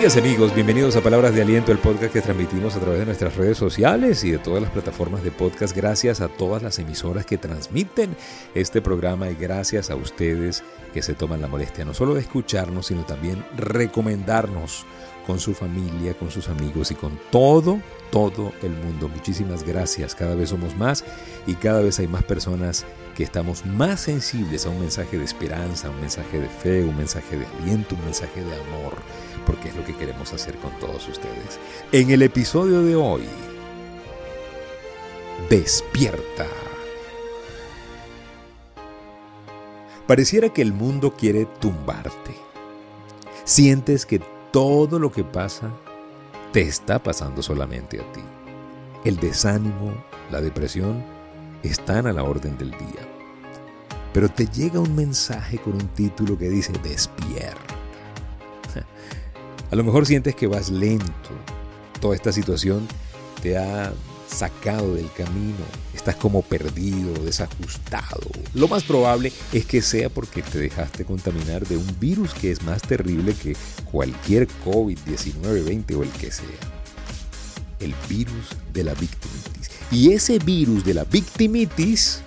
Amigas y amigos, bienvenidos a Palabras de Aliento, el podcast que transmitimos a través de nuestras redes sociales y de todas las plataformas de podcast. Gracias a todas las emisoras que transmiten este programa y gracias a ustedes que se toman la molestia no solo de escucharnos, sino también recomendarnos con su familia, con sus amigos y con todo, todo el mundo. Muchísimas gracias. Cada vez somos más y cada vez hay más personas que estamos más sensibles a un mensaje de esperanza, un mensaje de fe, un mensaje de aliento, un mensaje de amor porque es lo que queremos hacer con todos ustedes. En el episodio de hoy, despierta. Pareciera que el mundo quiere tumbarte. Sientes que todo lo que pasa te está pasando solamente a ti. El desánimo, la depresión están a la orden del día. Pero te llega un mensaje con un título que dice despierta. A lo mejor sientes que vas lento. Toda esta situación te ha sacado del camino. Estás como perdido, desajustado. Lo más probable es que sea porque te dejaste contaminar de un virus que es más terrible que cualquier COVID-19, 20 o el que sea. El virus de la victimitis. Y ese virus de la victimitis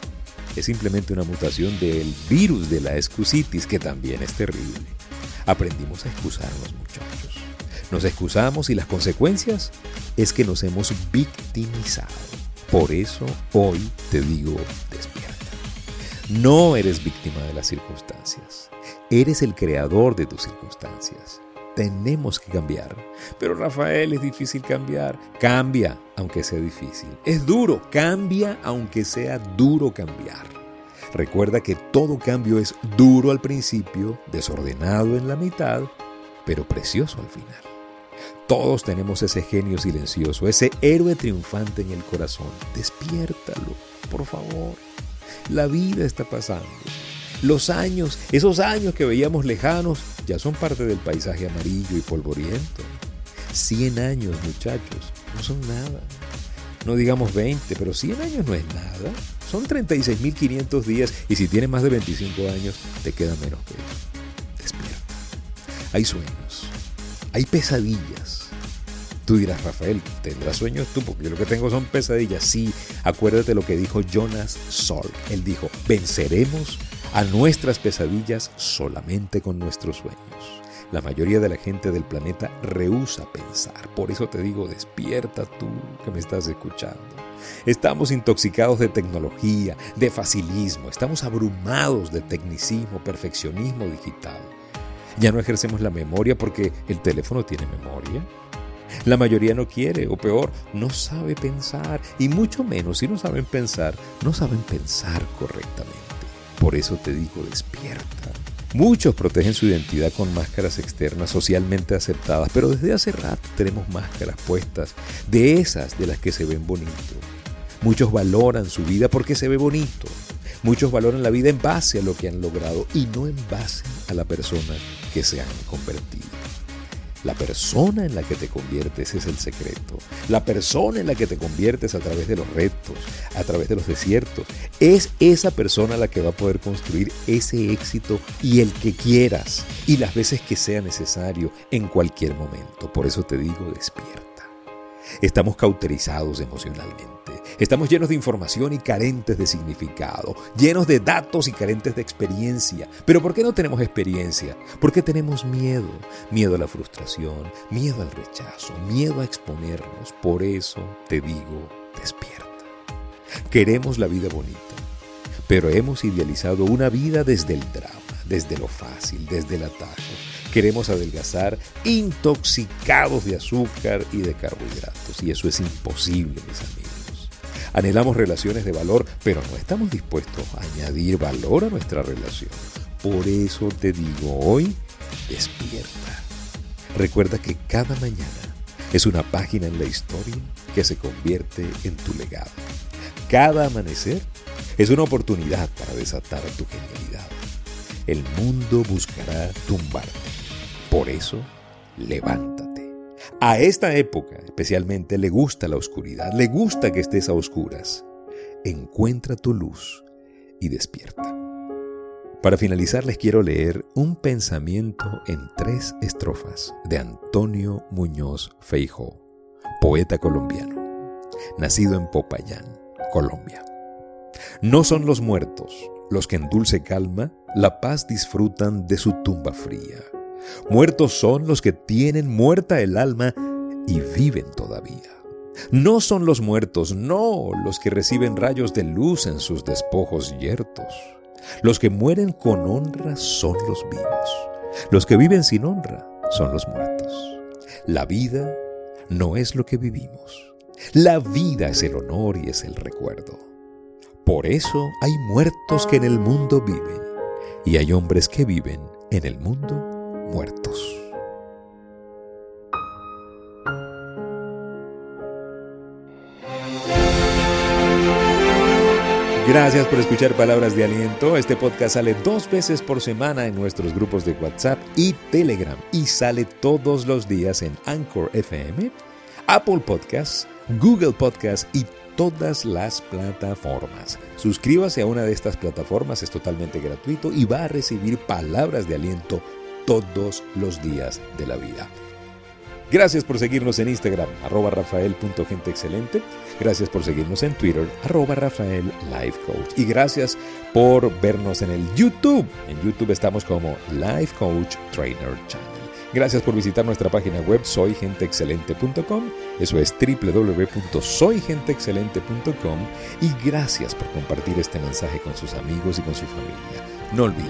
es simplemente una mutación del virus de la excusitis que también es terrible. Aprendimos a excusarnos, muchachos. Nos excusamos y las consecuencias es que nos hemos victimizado. Por eso hoy te digo, despierta. No eres víctima de las circunstancias. Eres el creador de tus circunstancias. Tenemos que cambiar. Pero Rafael, es difícil cambiar. Cambia, aunque sea difícil. Es duro. Cambia, aunque sea duro cambiar. Recuerda que todo cambio es duro al principio, desordenado en la mitad, pero precioso al final. Todos tenemos ese genio silencioso, ese héroe triunfante en el corazón. Despiértalo, por favor. La vida está pasando. Los años, esos años que veíamos lejanos, ya son parte del paisaje amarillo y polvoriento. 100 años, muchachos, no son nada. No digamos 20, pero 100 años no es nada. Son 36.500 días y si tienes más de 25 años, te queda menos que eso. Despierta. Hay sueños, hay pesadillas. Tú dirás, Rafael, ¿tendrás sueños tú? Porque yo lo que tengo son pesadillas. Sí, acuérdate lo que dijo Jonas Salk. Él dijo, venceremos a nuestras pesadillas solamente con nuestros sueños. La mayoría de la gente del planeta rehúsa pensar. Por eso te digo, despierta tú que me estás escuchando. Estamos intoxicados de tecnología, de facilismo, estamos abrumados de tecnicismo, perfeccionismo digital. Ya no ejercemos la memoria porque el teléfono tiene memoria. La mayoría no quiere, o peor, no sabe pensar. Y mucho menos si no saben pensar, no saben pensar correctamente. Por eso te digo, despierta. Muchos protegen su identidad con máscaras externas socialmente aceptadas, pero desde hace rato tenemos máscaras puestas, de esas de las que se ven bonitos. Muchos valoran su vida porque se ve bonito, Muchos valoran la vida en base a lo que han logrado y no en base a la persona que se han convertido. La persona en la que te conviertes es el secreto. La persona en la que te conviertes a través de los retos, a través de los desiertos, es esa persona la que va a poder construir ese éxito y el que quieras y las veces que sea necesario en cualquier momento. Por eso te digo, despierta. Estamos cauterizados emocionalmente. Estamos llenos de información y carentes de significado, llenos de datos y carentes de experiencia. Pero ¿por qué no tenemos experiencia? Porque tenemos miedo. Miedo a la frustración, miedo al rechazo, miedo a exponernos. Por eso te digo, despierta. Queremos la vida bonita, pero hemos idealizado una vida desde el drama, desde lo fácil, desde el atajo Queremos adelgazar intoxicados de azúcar y de carbohidratos. Y eso es imposible, mis amigos. Anhelamos relaciones de valor, pero no estamos dispuestos a añadir valor a nuestra relación. Por eso te digo hoy, despierta. Recuerda que cada mañana es una página en la historia que se convierte en tu legado. Cada amanecer es una oportunidad para desatar tu genialidad. El mundo buscará tumbarte por eso, levántate. A esta época especialmente le gusta la oscuridad, le gusta que estés a oscuras. Encuentra tu luz y despierta. Para finalizar les quiero leer un pensamiento en tres estrofas de Antonio Muñoz Feijo, poeta colombiano, nacido en Popayán, Colombia. No son los muertos los que en dulce calma la paz disfrutan de su tumba fría. Muertos son los que tienen muerta el alma y viven todavía. No son los muertos, no los que reciben rayos de luz en sus despojos yertos. Los que mueren con honra son los vivos. Los que viven sin honra son los muertos. La vida no es lo que vivimos. La vida es el honor y es el recuerdo. Por eso hay muertos que en el mundo viven y hay hombres que viven en el mundo muertos. Gracias por escuchar Palabras de Aliento. Este podcast sale dos veces por semana en nuestros grupos de WhatsApp y Telegram y sale todos los días en Anchor FM, Apple Podcasts, Google Podcasts y todas las plataformas. Suscríbase a una de estas plataformas, es totalmente gratuito y va a recibir palabras de aliento todos los días de la vida. Gracias por seguirnos en Instagram, arroba rafael.genteexcelente. Gracias por seguirnos en Twitter, arroba Rafael Life Coach. Y gracias por vernos en el YouTube. En YouTube estamos como Life Coach Trainer Channel. Gracias por visitar nuestra página web soygenteexcelente.com. Eso es www.soygenteexcelente.com. Y gracias por compartir este mensaje con sus amigos y con su familia. No olvide,